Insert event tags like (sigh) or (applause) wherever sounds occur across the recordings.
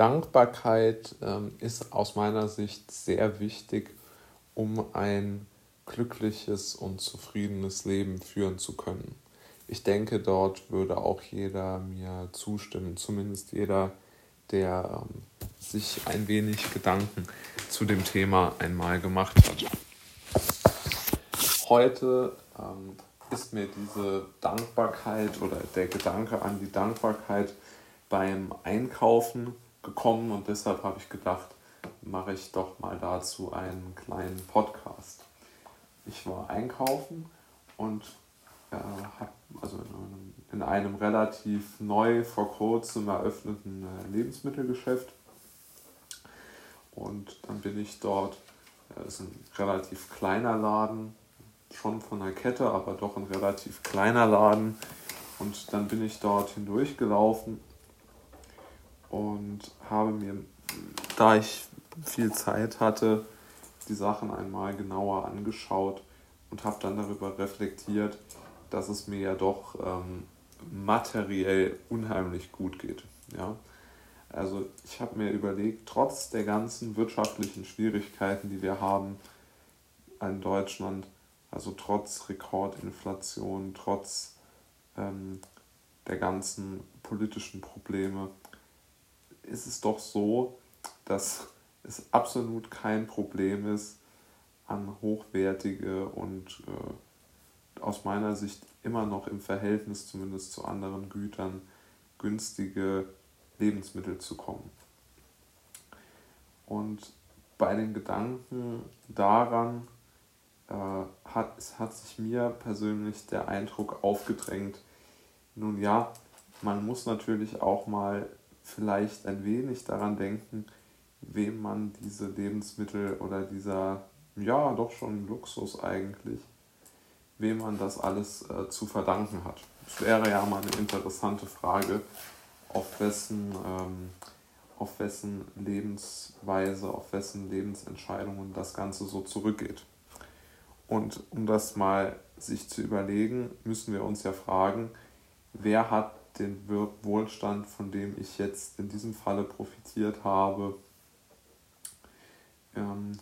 Dankbarkeit ähm, ist aus meiner Sicht sehr wichtig, um ein glückliches und zufriedenes Leben führen zu können. Ich denke, dort würde auch jeder mir zustimmen, zumindest jeder, der ähm, sich ein wenig Gedanken zu dem Thema einmal gemacht hat. Heute ähm, ist mir diese Dankbarkeit oder der Gedanke an die Dankbarkeit beim Einkaufen gekommen und deshalb habe ich gedacht, mache ich doch mal dazu einen kleinen Podcast. Ich war einkaufen und äh, habe also in einem, in einem, relativ neu vor kurzem eröffneten äh, Lebensmittelgeschäft und dann bin ich dort, es äh, ist ein relativ kleiner Laden, schon von der Kette, aber doch ein relativ kleiner Laden. Und dann bin ich dort hindurchgelaufen und habe mir, da ich viel Zeit hatte, die Sachen einmal genauer angeschaut und habe dann darüber reflektiert, dass es mir ja doch ähm, materiell unheimlich gut geht. Ja? Also ich habe mir überlegt, trotz der ganzen wirtschaftlichen Schwierigkeiten, die wir haben in Deutschland, also trotz Rekordinflation, trotz ähm, der ganzen politischen Probleme, ist es doch so, dass es absolut kein Problem ist, an hochwertige und äh, aus meiner Sicht immer noch im Verhältnis zumindest zu anderen Gütern günstige Lebensmittel zu kommen. Und bei den Gedanken daran äh, hat, es hat sich mir persönlich der Eindruck aufgedrängt, nun ja, man muss natürlich auch mal vielleicht ein wenig daran denken, wem man diese Lebensmittel oder dieser, ja, doch schon Luxus eigentlich, wem man das alles äh, zu verdanken hat. Das wäre ja mal eine interessante Frage, auf wessen, ähm, auf wessen Lebensweise, auf wessen Lebensentscheidungen das Ganze so zurückgeht. Und um das mal sich zu überlegen, müssen wir uns ja fragen, wer hat den Wohlstand, von dem ich jetzt in diesem Falle profitiert habe, ähm,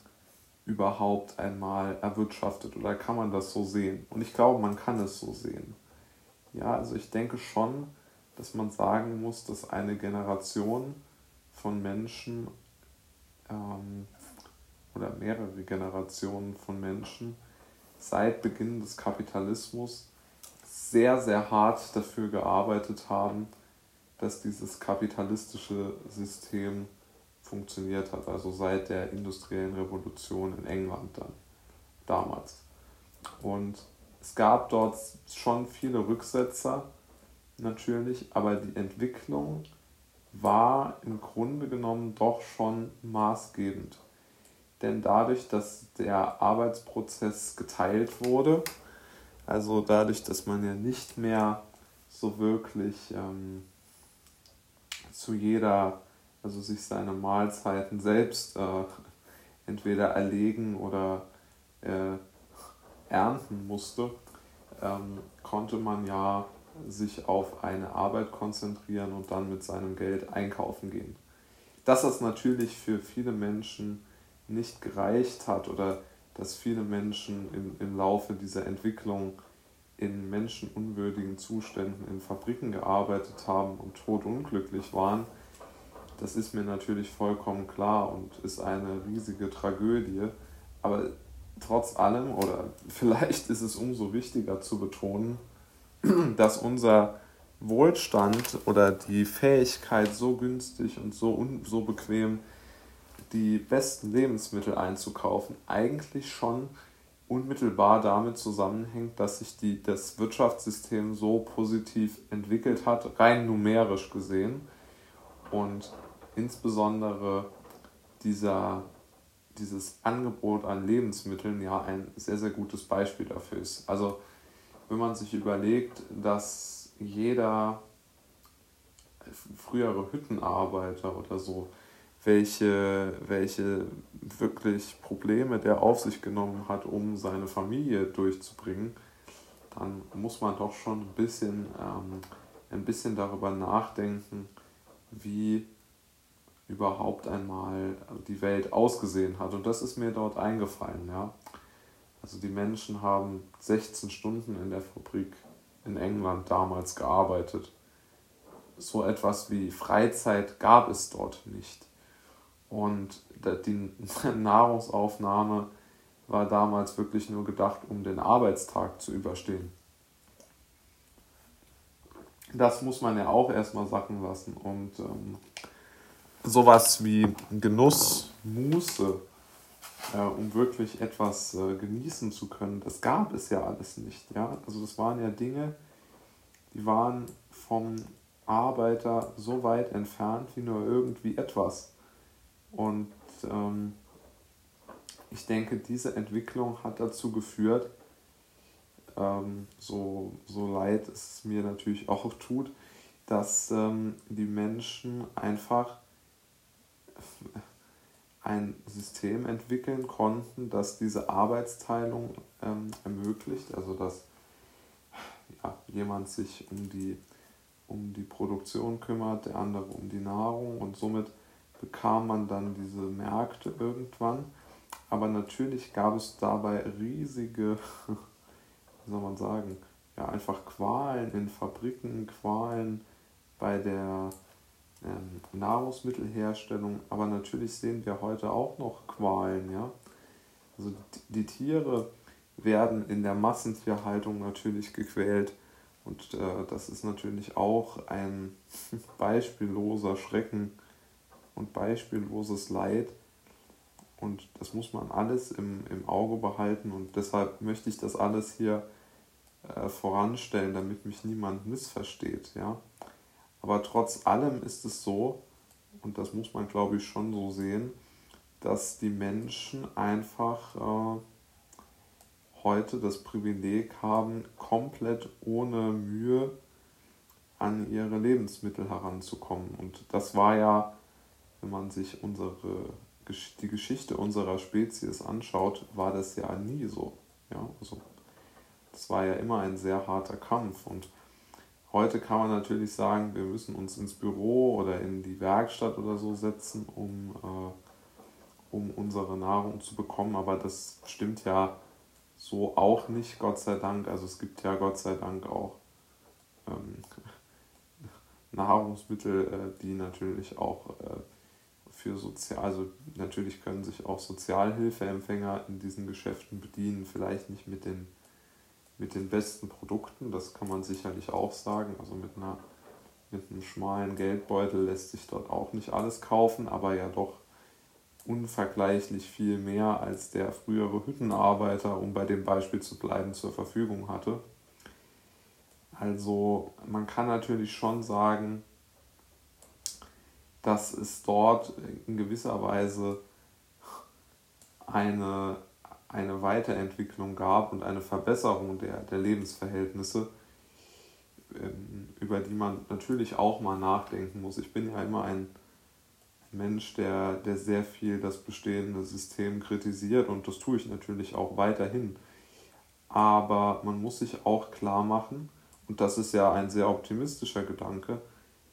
überhaupt einmal erwirtschaftet oder kann man das so sehen? Und ich glaube, man kann es so sehen. Ja, also ich denke schon, dass man sagen muss, dass eine Generation von Menschen ähm, oder mehrere Generationen von Menschen seit Beginn des Kapitalismus sehr, sehr hart dafür gearbeitet haben, dass dieses kapitalistische System funktioniert hat, also seit der industriellen Revolution in England dann damals. Und es gab dort schon viele Rücksetzer, natürlich, aber die Entwicklung war im Grunde genommen doch schon maßgebend. Denn dadurch, dass der Arbeitsprozess geteilt wurde, also dadurch, dass man ja nicht mehr so wirklich ähm, zu jeder, also sich seine Mahlzeiten selbst äh, (laughs) entweder erlegen oder äh, ernten musste, ähm, konnte man ja sich auf eine Arbeit konzentrieren und dann mit seinem Geld einkaufen gehen. Dass das natürlich für viele Menschen nicht gereicht hat oder dass viele Menschen im, im Laufe dieser Entwicklung in menschenunwürdigen Zuständen in Fabriken gearbeitet haben und todunglücklich waren, das ist mir natürlich vollkommen klar und ist eine riesige Tragödie. Aber trotz allem, oder (laughs) vielleicht ist es umso wichtiger zu betonen, (clears throat) dass unser Wohlstand oder die Fähigkeit, so günstig und so, un so bequem die besten Lebensmittel einzukaufen, eigentlich schon unmittelbar damit zusammenhängt, dass sich die, das Wirtschaftssystem so positiv entwickelt hat, rein numerisch gesehen. Und insbesondere dieser, dieses Angebot an Lebensmitteln ja ein sehr, sehr gutes Beispiel dafür ist. Also wenn man sich überlegt, dass jeder frühere Hüttenarbeiter oder so, welche, welche wirklich Probleme der auf sich genommen hat, um seine Familie durchzubringen, dann muss man doch schon ein bisschen, ähm, ein bisschen darüber nachdenken, wie überhaupt einmal die Welt ausgesehen hat. Und das ist mir dort eingefallen. Ja. Also die Menschen haben 16 Stunden in der Fabrik in England damals gearbeitet. So etwas wie Freizeit gab es dort nicht. Und die (laughs) Nahrungsaufnahme war damals wirklich nur gedacht, um den Arbeitstag zu überstehen. Das muss man ja auch erstmal sacken lassen. Und ähm, sowas wie Genuss, Muße, äh, um wirklich etwas äh, genießen zu können, das gab es ja alles nicht. Ja? Also das waren ja Dinge, die waren vom Arbeiter so weit entfernt wie nur irgendwie etwas. Und ähm, ich denke, diese Entwicklung hat dazu geführt, ähm, so, so leid es mir natürlich auch tut, dass ähm, die Menschen einfach ein System entwickeln konnten, das diese Arbeitsteilung ähm, ermöglicht, also dass ja, jemand sich um die, um die Produktion kümmert, der andere um die Nahrung und somit bekam man dann diese Märkte irgendwann. Aber natürlich gab es dabei riesige, (laughs) wie soll man sagen, ja, einfach Qualen in Fabriken, Qualen bei der ähm, Nahrungsmittelherstellung, aber natürlich sehen wir heute auch noch Qualen, ja. Also die, die Tiere werden in der Massentierhaltung natürlich gequält und äh, das ist natürlich auch ein (laughs) beispielloser Schrecken und beispielloses Leid und das muss man alles im, im Auge behalten und deshalb möchte ich das alles hier äh, voranstellen, damit mich niemand missversteht, ja. Aber trotz allem ist es so, und das muss man glaube ich schon so sehen, dass die Menschen einfach äh, heute das Privileg haben, komplett ohne Mühe an ihre Lebensmittel heranzukommen. Und das war ja, wenn man sich unsere, die Geschichte unserer Spezies anschaut, war das ja nie so. Ja, also, das war ja immer ein sehr harter Kampf. Und Heute kann man natürlich sagen, wir müssen uns ins Büro oder in die Werkstatt oder so setzen, um, äh, um unsere Nahrung zu bekommen, aber das stimmt ja so auch nicht, Gott sei Dank. Also es gibt ja Gott sei Dank auch ähm, (laughs) Nahrungsmittel, äh, die natürlich auch äh, für sozial, also natürlich können sich auch Sozialhilfeempfänger in diesen Geschäften bedienen, vielleicht nicht mit den mit den besten Produkten, das kann man sicherlich auch sagen. Also mit, einer, mit einem schmalen Geldbeutel lässt sich dort auch nicht alles kaufen, aber ja doch unvergleichlich viel mehr als der frühere Hüttenarbeiter, um bei dem Beispiel zu bleiben, zur Verfügung hatte. Also man kann natürlich schon sagen, dass es dort in gewisser Weise eine eine Weiterentwicklung gab und eine Verbesserung der, der Lebensverhältnisse, ähm, über die man natürlich auch mal nachdenken muss. Ich bin ja immer ein Mensch, der, der sehr viel das bestehende System kritisiert und das tue ich natürlich auch weiterhin. Aber man muss sich auch klar machen, und das ist ja ein sehr optimistischer Gedanke,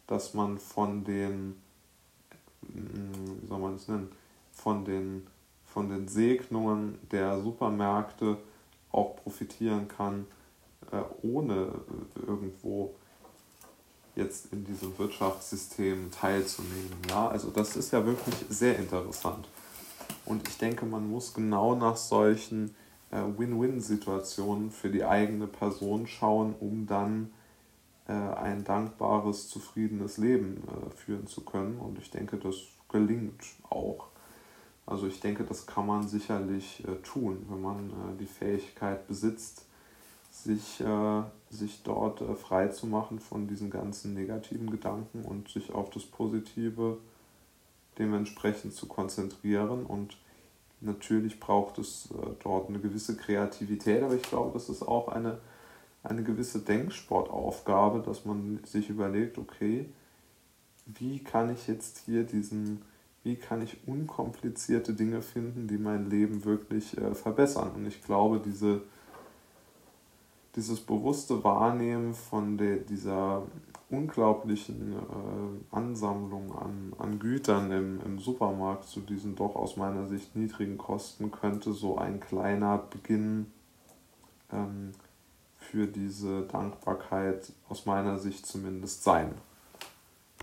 dass man von den, wie soll man es nennen, von den von den Segnungen der Supermärkte auch profitieren kann, äh, ohne äh, irgendwo jetzt in diesem Wirtschaftssystem teilzunehmen. Ja, also das ist ja wirklich sehr interessant. Und ich denke, man muss genau nach solchen äh, Win-Win-Situationen für die eigene Person schauen, um dann ein dankbares, zufriedenes Leben führen zu können. Und ich denke, das gelingt auch. Also ich denke, das kann man sicherlich äh, tun, wenn man äh, die Fähigkeit besitzt, sich, äh, sich dort äh, frei zu machen von diesen ganzen negativen Gedanken und sich auf das Positive dementsprechend zu konzentrieren. Und natürlich braucht es äh, dort eine gewisse Kreativität, aber ich glaube, das ist auch eine, eine gewisse Denksportaufgabe, dass man sich überlegt, okay, wie kann ich jetzt hier diesen wie kann ich unkomplizierte Dinge finden, die mein Leben wirklich äh, verbessern. Und ich glaube, diese, dieses bewusste Wahrnehmen von der, dieser unglaublichen äh, Ansammlung an, an Gütern im, im Supermarkt zu diesen doch aus meiner Sicht niedrigen Kosten könnte so ein kleiner Beginn ähm, für diese Dankbarkeit aus meiner Sicht zumindest sein.